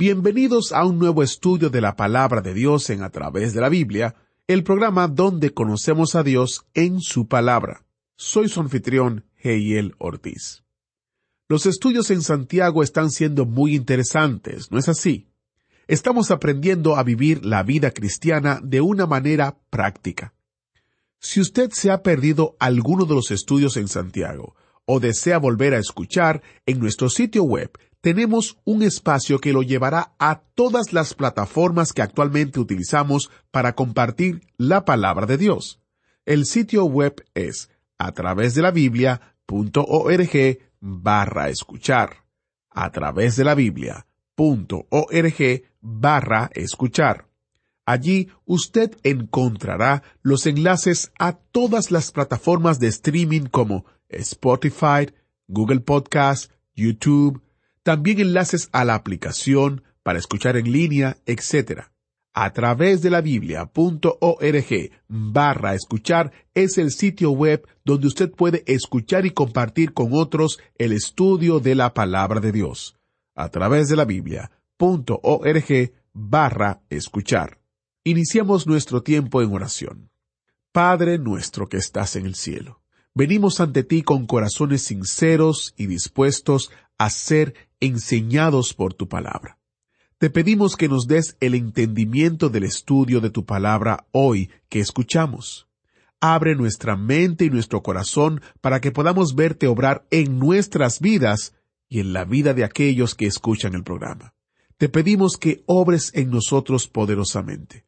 Bienvenidos a un nuevo estudio de la palabra de Dios en A través de la Biblia, el programa donde conocemos a Dios en su palabra. Soy su anfitrión, Heiel Ortiz. Los estudios en Santiago están siendo muy interesantes, ¿no es así? Estamos aprendiendo a vivir la vida cristiana de una manera práctica. Si usted se ha perdido alguno de los estudios en Santiago o desea volver a escuchar, en nuestro sitio web tenemos un espacio que lo llevará a todas las plataformas que actualmente utilizamos para compartir la palabra de Dios. El sitio web es a través de la Biblia.org barra escuchar. A través de la Biblia.org barra escuchar. Allí usted encontrará los enlaces a todas las plataformas de streaming como Spotify, Google Podcast, YouTube, también enlaces a la aplicación para escuchar en línea, etc. A través de la biblia.org barra escuchar es el sitio web donde usted puede escuchar y compartir con otros el estudio de la palabra de Dios. A través de la biblia.org barra escuchar. Iniciamos nuestro tiempo en oración. Padre nuestro que estás en el cielo, venimos ante ti con corazones sinceros y dispuestos a ser enseñados por tu palabra. Te pedimos que nos des el entendimiento del estudio de tu palabra hoy que escuchamos. Abre nuestra mente y nuestro corazón para que podamos verte obrar en nuestras vidas y en la vida de aquellos que escuchan el programa. Te pedimos que obres en nosotros poderosamente.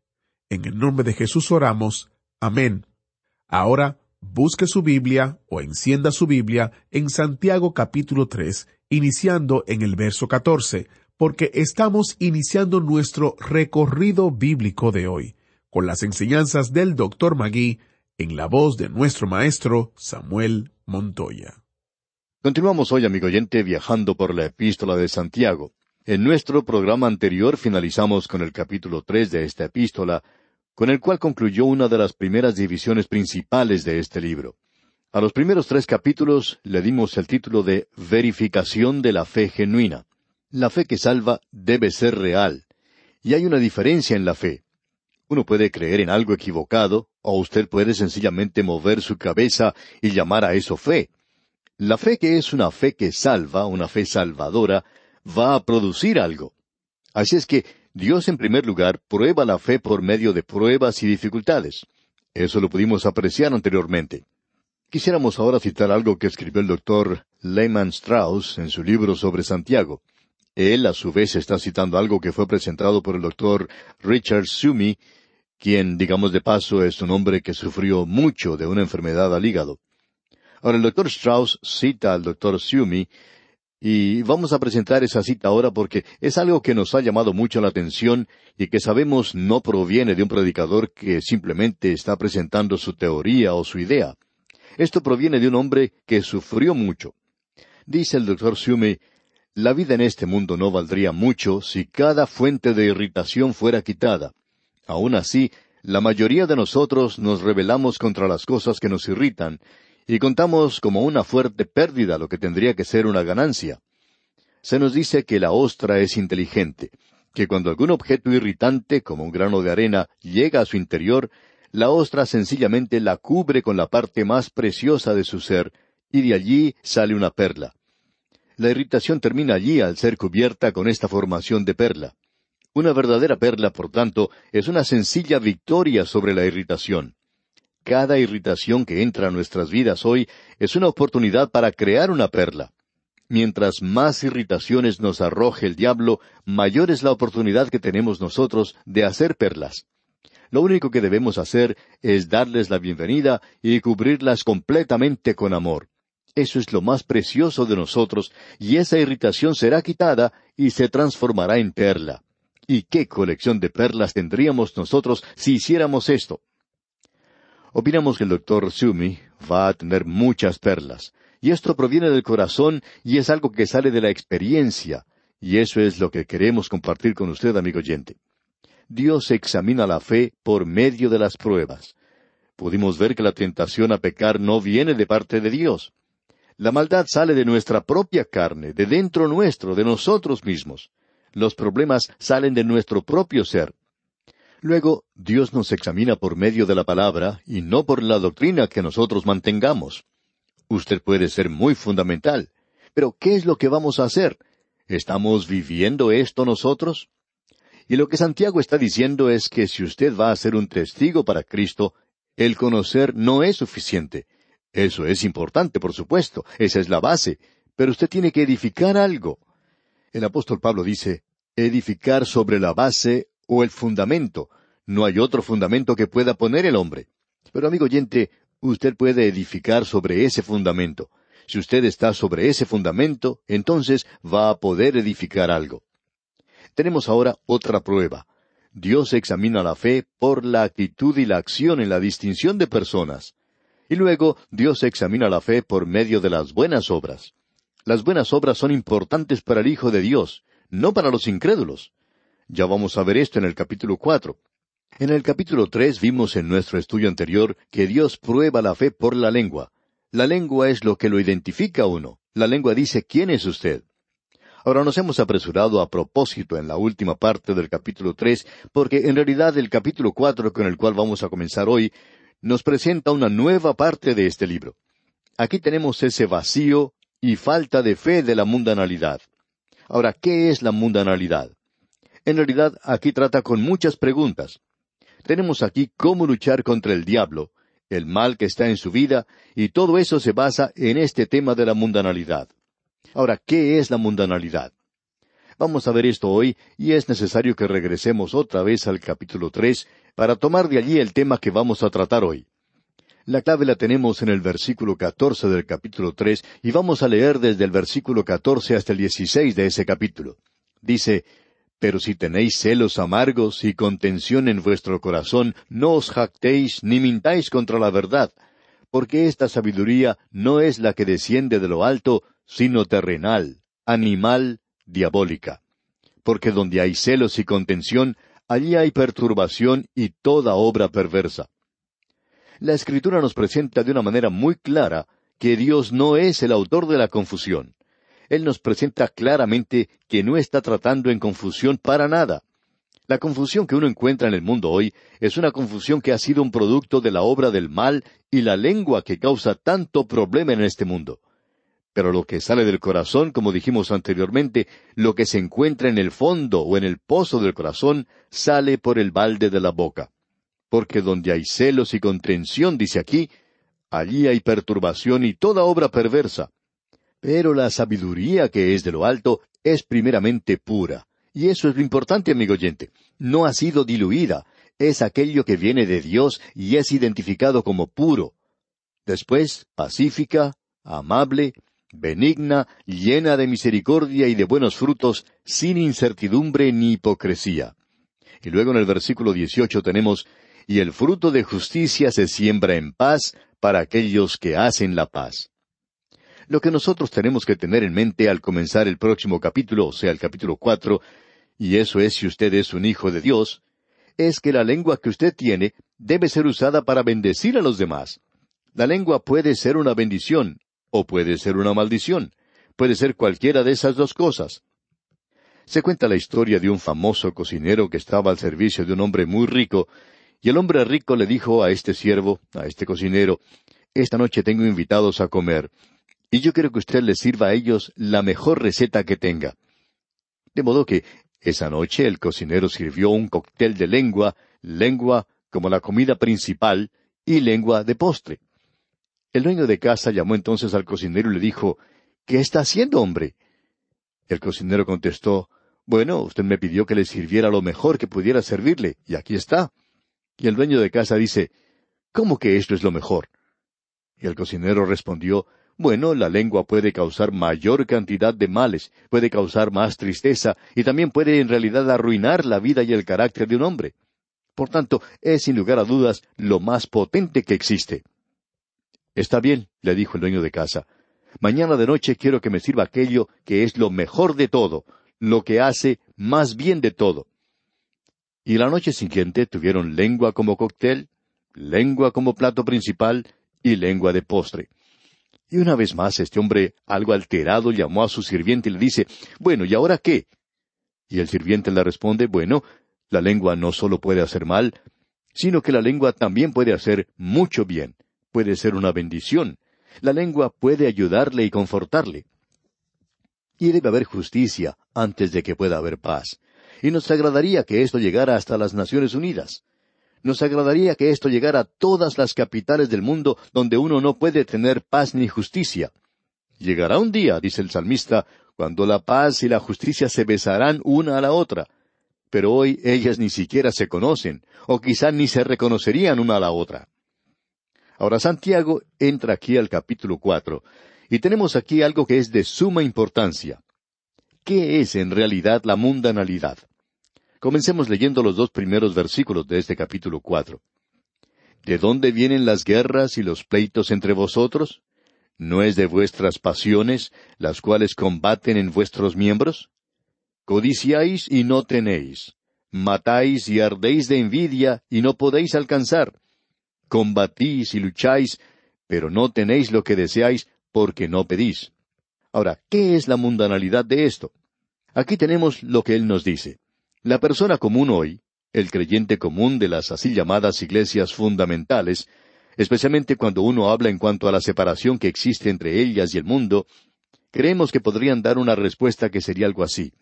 En el nombre de Jesús oramos. Amén. Ahora, busque su Biblia o encienda su Biblia en Santiago capítulo 3, iniciando en el verso 14, porque estamos iniciando nuestro recorrido bíblico de hoy, con las enseñanzas del Dr. Magui, en la voz de nuestro maestro Samuel Montoya. Continuamos hoy, amigo oyente, viajando por la epístola de Santiago. En nuestro programa anterior finalizamos con el capítulo tres de esta epístola, con el cual concluyó una de las primeras divisiones principales de este libro. A los primeros tres capítulos le dimos el título de Verificación de la fe genuina. La fe que salva debe ser real. Y hay una diferencia en la fe. Uno puede creer en algo equivocado, o usted puede sencillamente mover su cabeza y llamar a eso fe. La fe que es una fe que salva, una fe salvadora, va a producir algo. Así es que Dios en primer lugar prueba la fe por medio de pruebas y dificultades. Eso lo pudimos apreciar anteriormente. Quisiéramos ahora citar algo que escribió el doctor Lehman Strauss en su libro sobre Santiago. Él, a su vez, está citando algo que fue presentado por el doctor Richard Sumi, quien, digamos de paso, es un hombre que sufrió mucho de una enfermedad al hígado. Ahora, el doctor Strauss cita al doctor Sumi, y vamos a presentar esa cita ahora porque es algo que nos ha llamado mucho la atención y que sabemos no proviene de un predicador que simplemente está presentando su teoría o su idea. Esto proviene de un hombre que sufrió mucho. Dice el doctor Sume, la vida en este mundo no valdría mucho si cada fuente de irritación fuera quitada. Aun así, la mayoría de nosotros nos rebelamos contra las cosas que nos irritan, y contamos como una fuerte pérdida lo que tendría que ser una ganancia. Se nos dice que la ostra es inteligente, que cuando algún objeto irritante, como un grano de arena, llega a su interior, la ostra sencillamente la cubre con la parte más preciosa de su ser, y de allí sale una perla. La irritación termina allí al ser cubierta con esta formación de perla. Una verdadera perla, por tanto, es una sencilla victoria sobre la irritación. Cada irritación que entra a nuestras vidas hoy es una oportunidad para crear una perla. Mientras más irritaciones nos arroje el diablo, mayor es la oportunidad que tenemos nosotros de hacer perlas. Lo único que debemos hacer es darles la bienvenida y cubrirlas completamente con amor. Eso es lo más precioso de nosotros, y esa irritación será quitada y se transformará en perla. ¿Y qué colección de perlas tendríamos nosotros si hiciéramos esto? Opinamos que el doctor Sumi va a tener muchas perlas, y esto proviene del corazón y es algo que sale de la experiencia, y eso es lo que queremos compartir con usted, amigo oyente. Dios examina la fe por medio de las pruebas. Pudimos ver que la tentación a pecar no viene de parte de Dios. La maldad sale de nuestra propia carne, de dentro nuestro, de nosotros mismos. Los problemas salen de nuestro propio ser. Luego, Dios nos examina por medio de la palabra y no por la doctrina que nosotros mantengamos. Usted puede ser muy fundamental, pero ¿qué es lo que vamos a hacer? ¿Estamos viviendo esto nosotros? Y lo que Santiago está diciendo es que si usted va a ser un testigo para Cristo, el conocer no es suficiente. Eso es importante, por supuesto, esa es la base, pero usted tiene que edificar algo. El apóstol Pablo dice, edificar sobre la base o el fundamento. No hay otro fundamento que pueda poner el hombre. Pero amigo oyente, usted puede edificar sobre ese fundamento. Si usted está sobre ese fundamento, entonces va a poder edificar algo. Tenemos ahora otra prueba. Dios examina la fe por la actitud y la acción en la distinción de personas. Y luego Dios examina la fe por medio de las buenas obras. Las buenas obras son importantes para el Hijo de Dios, no para los incrédulos. Ya vamos a ver esto en el capítulo cuatro. En el capítulo tres vimos en nuestro estudio anterior que Dios prueba la fe por la lengua. La lengua es lo que lo identifica a uno. La lengua dice quién es usted. Ahora nos hemos apresurado a propósito en la última parte del capítulo tres, porque en realidad el capítulo cuatro con el cual vamos a comenzar hoy nos presenta una nueva parte de este libro. Aquí tenemos ese vacío y falta de fe de la mundanalidad. Ahora, ¿qué es la mundanalidad? En realidad, aquí trata con muchas preguntas. Tenemos aquí cómo luchar contra el diablo, el mal que está en su vida, y todo eso se basa en este tema de la mundanalidad. Ahora, ¿qué es la mundanalidad? Vamos a ver esto hoy, y es necesario que regresemos otra vez al capítulo tres para tomar de allí el tema que vamos a tratar hoy. La clave la tenemos en el versículo catorce del capítulo tres, y vamos a leer desde el versículo catorce hasta el dieciséis de ese capítulo. Dice, Pero si tenéis celos amargos y contención en vuestro corazón, no os jactéis ni mintáis contra la verdad, porque esta sabiduría no es la que desciende de lo alto, sino terrenal, animal, diabólica. Porque donde hay celos y contención, allí hay perturbación y toda obra perversa. La Escritura nos presenta de una manera muy clara que Dios no es el autor de la confusión. Él nos presenta claramente que no está tratando en confusión para nada. La confusión que uno encuentra en el mundo hoy es una confusión que ha sido un producto de la obra del mal y la lengua que causa tanto problema en este mundo. Pero lo que sale del corazón, como dijimos anteriormente, lo que se encuentra en el fondo o en el pozo del corazón, sale por el balde de la boca. Porque donde hay celos y contención, dice aquí, allí hay perturbación y toda obra perversa. Pero la sabiduría que es de lo alto es primeramente pura. Y eso es lo importante, amigo oyente. No ha sido diluida. Es aquello que viene de Dios y es identificado como puro. Después, pacífica, amable, benigna, llena de misericordia y de buenos frutos, sin incertidumbre ni hipocresía. Y luego en el versículo dieciocho tenemos, y el fruto de justicia se siembra en paz para aquellos que hacen la paz. Lo que nosotros tenemos que tener en mente al comenzar el próximo capítulo, o sea, el capítulo cuatro, y eso es si usted es un hijo de Dios, es que la lengua que usted tiene debe ser usada para bendecir a los demás. La lengua puede ser una bendición, o puede ser una maldición. Puede ser cualquiera de esas dos cosas. Se cuenta la historia de un famoso cocinero que estaba al servicio de un hombre muy rico, y el hombre rico le dijo a este siervo, a este cocinero, Esta noche tengo invitados a comer, y yo quiero que usted les sirva a ellos la mejor receta que tenga. De modo que esa noche el cocinero sirvió un cóctel de lengua, lengua como la comida principal y lengua de postre. El dueño de casa llamó entonces al cocinero y le dijo, ¿Qué está haciendo, hombre? El cocinero contestó, Bueno, usted me pidió que le sirviera lo mejor que pudiera servirle, y aquí está. Y el dueño de casa dice, ¿Cómo que esto es lo mejor? Y el cocinero respondió, Bueno, la lengua puede causar mayor cantidad de males, puede causar más tristeza y también puede en realidad arruinar la vida y el carácter de un hombre. Por tanto, es sin lugar a dudas lo más potente que existe. Está bien, le dijo el dueño de casa. Mañana de noche quiero que me sirva aquello que es lo mejor de todo, lo que hace más bien de todo. Y la noche siguiente tuvieron lengua como cóctel, lengua como plato principal y lengua de postre. Y una vez más este hombre, algo alterado, llamó a su sirviente y le dice, Bueno, ¿y ahora qué? Y el sirviente le responde, Bueno, la lengua no solo puede hacer mal, sino que la lengua también puede hacer mucho bien, puede ser una bendición. La lengua puede ayudarle y confortarle. Y debe haber justicia antes de que pueda haber paz. Y nos agradaría que esto llegara hasta las Naciones Unidas. Nos agradaría que esto llegara a todas las capitales del mundo donde uno no puede tener paz ni justicia. Llegará un día, dice el salmista, cuando la paz y la justicia se besarán una a la otra. Pero hoy ellas ni siquiera se conocen, o quizá ni se reconocerían una a la otra. Ahora Santiago entra aquí al capítulo cuatro, y tenemos aquí algo que es de suma importancia. ¿Qué es en realidad la mundanalidad? Comencemos leyendo los dos primeros versículos de este capítulo cuatro. ¿De dónde vienen las guerras y los pleitos entre vosotros? ¿No es de vuestras pasiones, las cuales combaten en vuestros miembros? Codiciáis y no tenéis. Matáis y ardéis de envidia y no podéis alcanzar. Combatís y lucháis, pero no tenéis lo que deseáis porque no pedís. Ahora, ¿qué es la mundanalidad de esto? Aquí tenemos lo que él nos dice. La persona común hoy, el creyente común de las así llamadas iglesias fundamentales, especialmente cuando uno habla en cuanto a la separación que existe entre ellas y el mundo, creemos que podrían dar una respuesta que sería algo así.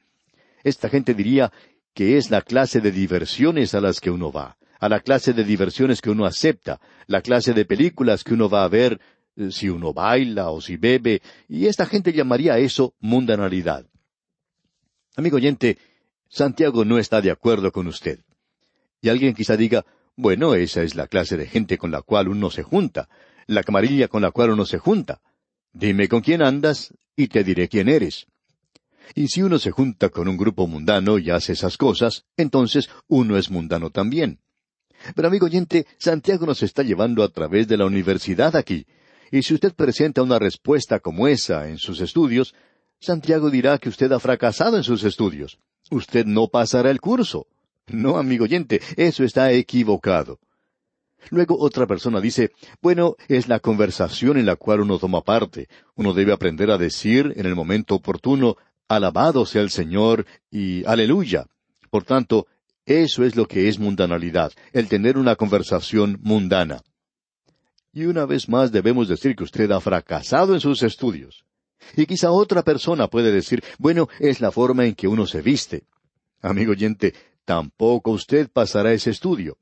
Esta gente diría que es la clase de diversiones a las que uno va, a la clase de diversiones que uno acepta, la clase de películas que uno va a ver, eh, si uno baila o si bebe, y esta gente llamaría eso mundanalidad. Amigo oyente, Santiago no está de acuerdo con usted. Y alguien quizá diga, bueno, esa es la clase de gente con la cual uno se junta, la camarilla con la cual uno se junta. Dime con quién andas y te diré quién eres. Y si uno se junta con un grupo mundano y hace esas cosas, entonces uno es mundano también. Pero amigo oyente, Santiago nos está llevando a través de la universidad aquí, y si usted presenta una respuesta como esa en sus estudios, Santiago dirá que usted ha fracasado en sus estudios usted no pasará el curso. No, amigo oyente, eso está equivocado. Luego otra persona dice, bueno, es la conversación en la cual uno toma parte. Uno debe aprender a decir en el momento oportuno, alabado sea el Señor y aleluya. Por tanto, eso es lo que es mundanalidad, el tener una conversación mundana. Y una vez más debemos decir que usted ha fracasado en sus estudios. Y quizá otra persona puede decir, bueno, es la forma en que uno se viste. Amigo oyente, tampoco usted pasará ese estudio.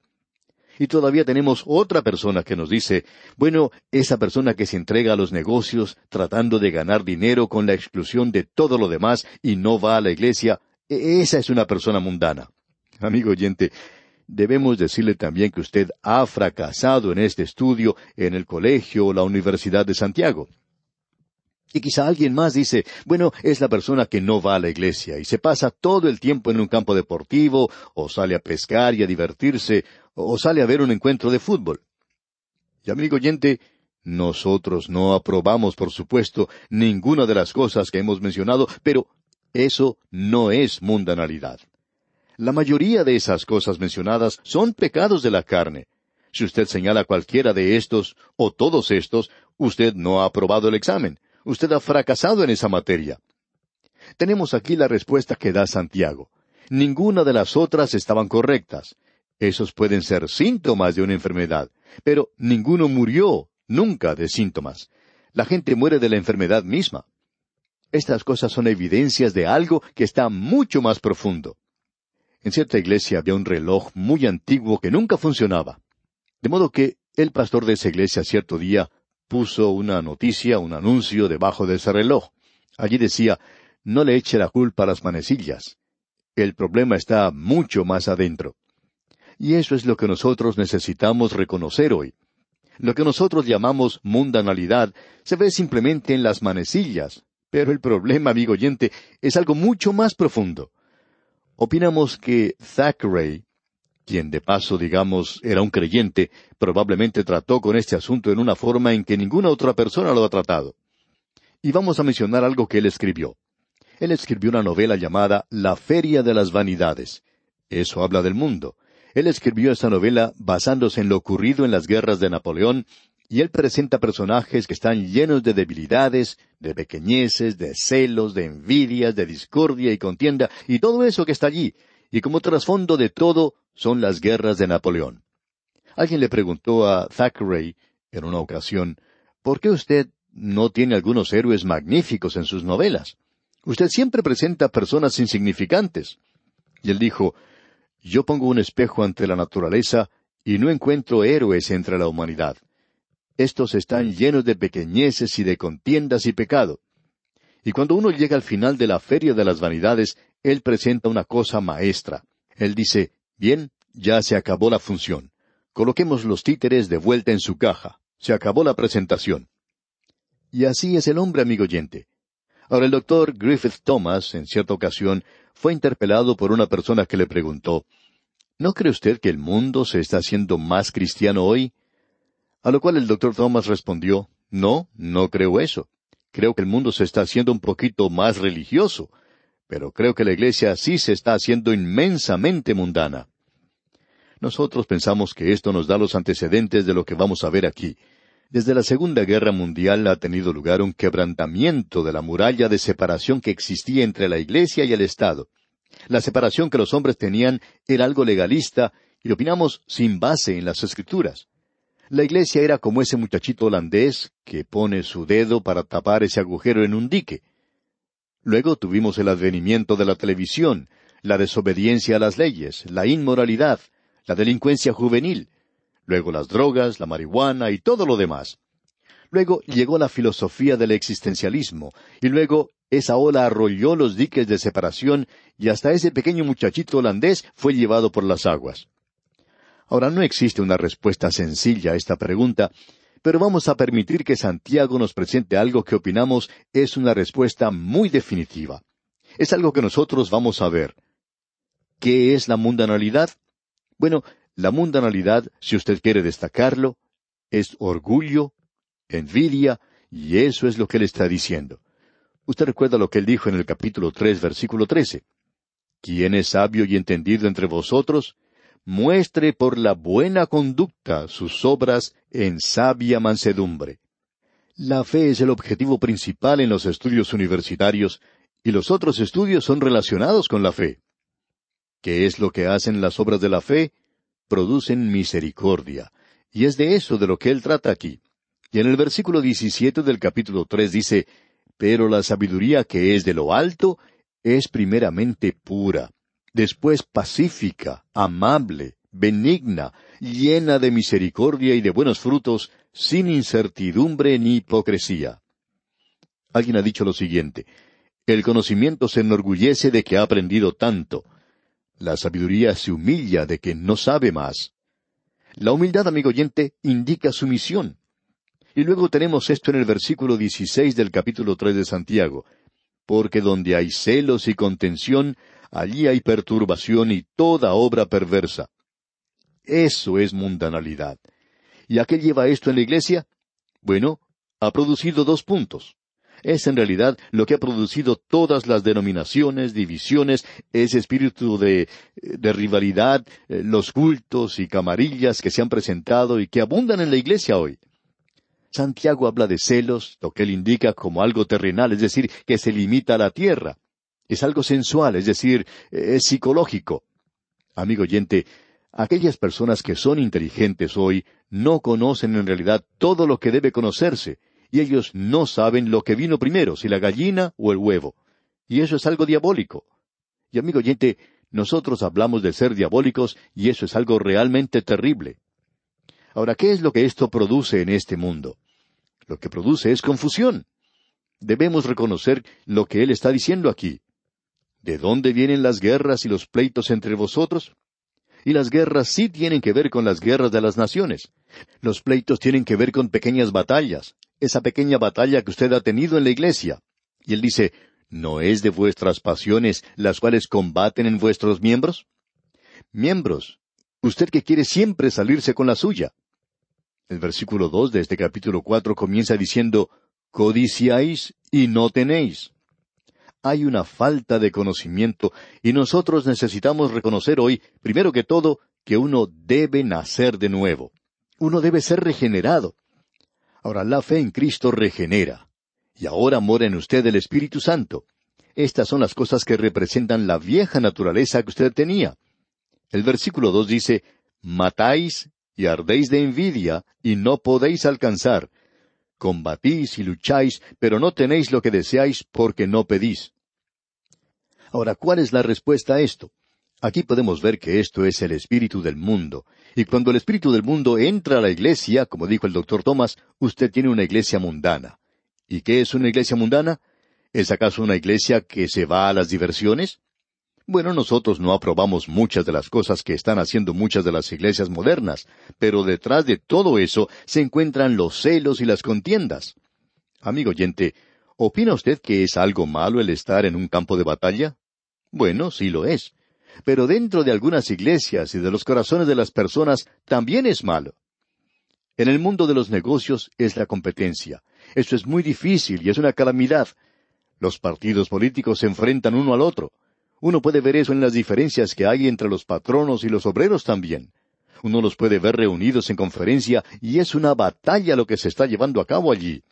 Y todavía tenemos otra persona que nos dice, bueno, esa persona que se entrega a los negocios tratando de ganar dinero con la exclusión de todo lo demás y no va a la iglesia, e-, esa es una persona mundana. Amigo oyente, debemos decirle también que usted ha fracasado en este estudio en el colegio o la Universidad de Santiago. Y quizá alguien más dice, bueno, es la persona que no va a la iglesia y se pasa todo el tiempo en un campo deportivo, o sale a pescar y a divertirse, o sale a ver un encuentro de fútbol. Y amigo oyente, nosotros no aprobamos, por supuesto, ninguna de las cosas que hemos mencionado, pero eso no es mundanalidad. La mayoría de esas cosas mencionadas son pecados de la carne. Si usted señala cualquiera de estos, o todos estos, usted no ha aprobado el examen Usted ha fracasado en esa materia. Tenemos aquí la respuesta que da Santiago. Ninguna de las otras estaban correctas. Esos pueden ser síntomas de una enfermedad, pero ninguno murió nunca de síntomas. La gente muere de la enfermedad misma. Estas cosas son evidencias de algo que está mucho más profundo. En cierta iglesia había un reloj muy antiguo que nunca funcionaba. De modo que el pastor de esa iglesia cierto día puso una noticia, un anuncio debajo de ese reloj. Allí decía, no le eche la culpa a las manecillas. El problema está mucho más adentro. Y eso es lo que nosotros necesitamos reconocer hoy. Lo que nosotros llamamos mundanalidad se ve simplemente en las manecillas, pero el problema, amigo oyente, es algo mucho más profundo. Opinamos que Thackeray, quien de paso, digamos, era un creyente, probablemente trató con este asunto en una forma en que ninguna otra persona lo ha tratado. Y vamos a mencionar algo que él escribió. Él escribió una novela llamada La Feria de las Vanidades. Eso habla del mundo. Él escribió esta novela basándose en lo ocurrido en las guerras de Napoleón, y él presenta personajes que están llenos de debilidades, de pequeñeces, de celos, de envidias, de discordia y contienda, y todo eso que está allí, y como trasfondo de todo son las guerras de Napoleón. Alguien le preguntó a Thackeray en una ocasión, ¿por qué usted no tiene algunos héroes magníficos en sus novelas? Usted siempre presenta personas insignificantes. Y él dijo, yo pongo un espejo ante la naturaleza y no encuentro héroes entre la humanidad. Estos están llenos de pequeñeces y de contiendas y pecado. Y cuando uno llega al final de la feria de las vanidades, él presenta una cosa maestra. Él dice, bien, ya se acabó la función. Coloquemos los títeres de vuelta en su caja. Se acabó la presentación. Y así es el hombre, amigo oyente. Ahora el doctor Griffith Thomas, en cierta ocasión, fue interpelado por una persona que le preguntó, ¿No cree usted que el mundo se está haciendo más cristiano hoy? A lo cual el doctor Thomas respondió, No, no creo eso. Creo que el mundo se está haciendo un poquito más religioso, pero creo que la iglesia sí se está haciendo inmensamente mundana. Nosotros pensamos que esto nos da los antecedentes de lo que vamos a ver aquí. Desde la Segunda Guerra Mundial ha tenido lugar un quebrantamiento de la muralla de separación que existía entre la Iglesia y el Estado. La separación que los hombres tenían era algo legalista y opinamos sin base en las Escrituras. La Iglesia era como ese muchachito holandés que pone su dedo para tapar ese agujero en un dique. Luego tuvimos el advenimiento de la televisión, la desobediencia a las leyes, la inmoralidad, la delincuencia juvenil, luego las drogas, la marihuana y todo lo demás. Luego llegó la filosofía del existencialismo, y luego esa ola arrolló los diques de separación y hasta ese pequeño muchachito holandés fue llevado por las aguas. Ahora no existe una respuesta sencilla a esta pregunta, pero vamos a permitir que Santiago nos presente algo que opinamos es una respuesta muy definitiva. Es algo que nosotros vamos a ver. ¿Qué es la mundanalidad? Bueno, la mundanalidad, si usted quiere destacarlo, es orgullo, envidia, y eso es lo que él está diciendo. Usted recuerda lo que él dijo en el capítulo tres, versículo trece. ¿Quién es sabio y entendido entre vosotros? Muestre por la buena conducta sus obras en sabia mansedumbre. La fe es el objetivo principal en los estudios universitarios, y los otros estudios son relacionados con la fe. ¿Qué es lo que hacen las obras de la fe? producen misericordia. Y es de eso de lo que él trata aquí. Y en el versículo 17 del capítulo 3 dice, Pero la sabiduría que es de lo alto es primeramente pura, después pacífica, amable, benigna, llena de misericordia y de buenos frutos, sin incertidumbre ni hipocresía. Alguien ha dicho lo siguiente, el conocimiento se enorgullece de que ha aprendido tanto, la sabiduría se humilla de que no sabe más. La humildad, amigo oyente, indica sumisión. Y luego tenemos esto en el versículo 16 del capítulo 3 de Santiago. Porque donde hay celos y contención, allí hay perturbación y toda obra perversa. Eso es mundanalidad. ¿Y a qué lleva esto en la iglesia? Bueno, ha producido dos puntos es en realidad lo que ha producido todas las denominaciones, divisiones, ese espíritu de, rivalidad, eh, los cultos y camarillas que se han presentado y que abundan en la iglesia hoy. Santiago habla de celos, lo que él indica como algo terrenal, es decir, que se limita a la tierra. Es algo sensual, es decir, es psicológico. Amigo oyente, aquellas personas que son inteligentes hoy no conocen en realidad todo lo que debe conocerse, y ellos no saben lo que vino primero, si la gallina o el huevo. Y eso es algo diabólico. Y amigo oyente, nosotros hablamos de ser diabólicos y eso es algo realmente terrible. Ahora, ¿qué es lo que esto produce en este mundo? Lo que produce es confusión. Debemos reconocer lo que Él está diciendo aquí. ¿De dónde vienen las guerras y los pleitos entre vosotros? Y las guerras sí tienen que ver con las guerras de las naciones. Los pleitos tienen que ver con pequeñas batallas, esa pequeña batalla que usted ha tenido en la iglesia. Y él dice, ¿no es de vuestras pasiones las cuales combaten en vuestros miembros? Miembros, usted que quiere siempre salirse con la suya. El versículo dos de este capítulo cuatro comienza diciendo, codiciáis y no tenéis. Hay una falta de conocimiento y nosotros necesitamos reconocer hoy, primero que todo, que uno debe nacer de nuevo. Uno debe ser regenerado. Ahora, la fe en Cristo regenera. Y ahora mora en usted el Espíritu Santo. Estas son las cosas que representan la vieja naturaleza que usted tenía. El versículo dos dice, Matáis y ardéis de envidia, y no podéis alcanzar. Combatís y lucháis, pero no tenéis lo que deseáis porque no pedís. Ahora, ¿cuál es la respuesta a esto? Aquí podemos ver que esto es el espíritu del mundo. Y cuando el espíritu del mundo entra a la iglesia, como dijo el doctor Thomas, usted tiene una iglesia mundana. ¿Y qué es una iglesia mundana? ¿Es acaso una iglesia que se va a las diversiones? Bueno, nosotros no aprobamos muchas de las cosas que están haciendo muchas de las iglesias modernas, pero detrás de todo eso se encuentran los celos y las contiendas. Amigo oyente, ¿opina usted que es algo malo el estar en un campo de batalla? Bueno, sí lo es. Pero dentro de algunas iglesias y de los corazones de las personas también es malo. En el mundo de los negocios es la competencia. Esto es muy difícil y es una calamidad. Los partidos políticos se enfrentan uno al otro. Uno puede ver eso en las diferencias que hay entre los patronos y los obreros también. Uno los puede ver reunidos en conferencia y es una batalla lo que se está llevando a cabo allí.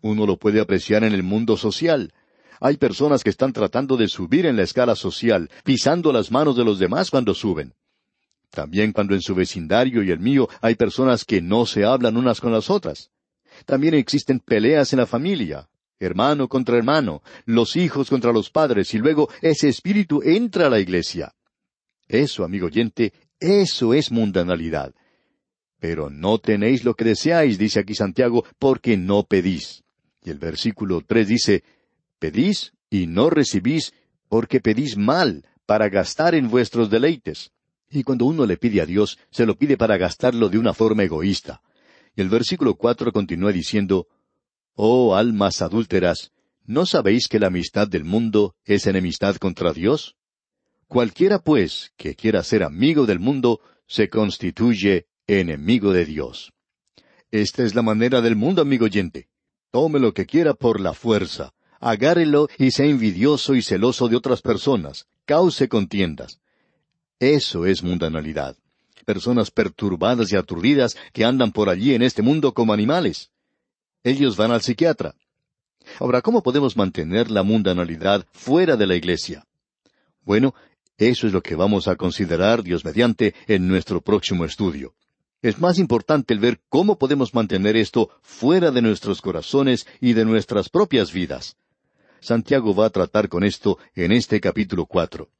Uno lo puede apreciar en el mundo social. Hay personas que están tratando de subir en la escala social, pisando las manos de los demás cuando suben. También cuando en su vecindario y el mío hay personas que no se hablan unas con las otras. También existen peleas en la familia, hermano contra hermano, los hijos contra los padres, y luego ese espíritu entra a la iglesia. Eso, amigo oyente, eso es mundanalidad. Pero no tenéis lo que deseáis, dice aquí Santiago, porque no pedís. Y el versículo tres dice, Pedís y no recibís, porque pedís mal, para gastar en vuestros deleites. Y cuando uno le pide a Dios, se lo pide para gastarlo de una forma egoísta. Y el versículo cuatro continúa diciendo, Oh almas adúlteras, ¿no sabéis que la amistad del mundo es enemistad contra Dios? Cualquiera, pues, que quiera ser amigo del mundo, se constituye enemigo de Dios. Esta es la manera del mundo, amigo oyente. Tome lo que quiera por la fuerza agárrelo y sea envidioso y celoso de otras personas, cause contiendas. Eso es mundanalidad. Personas perturbadas y aturdidas que andan por allí en este mundo como animales. Ellos van al psiquiatra. Ahora, ¿cómo podemos mantener la mundanalidad fuera de la iglesia? Bueno, eso es lo que vamos a considerar, Dios mediante, en nuestro próximo estudio. Es más importante el ver cómo podemos mantener esto fuera de nuestros corazones y de nuestras propias vidas. Santiago va a tratar con esto en este capítulo cuatro.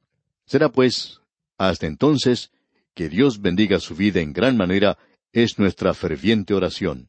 Será pues, hasta entonces, que Dios bendiga su vida en gran manera, es nuestra ferviente oración.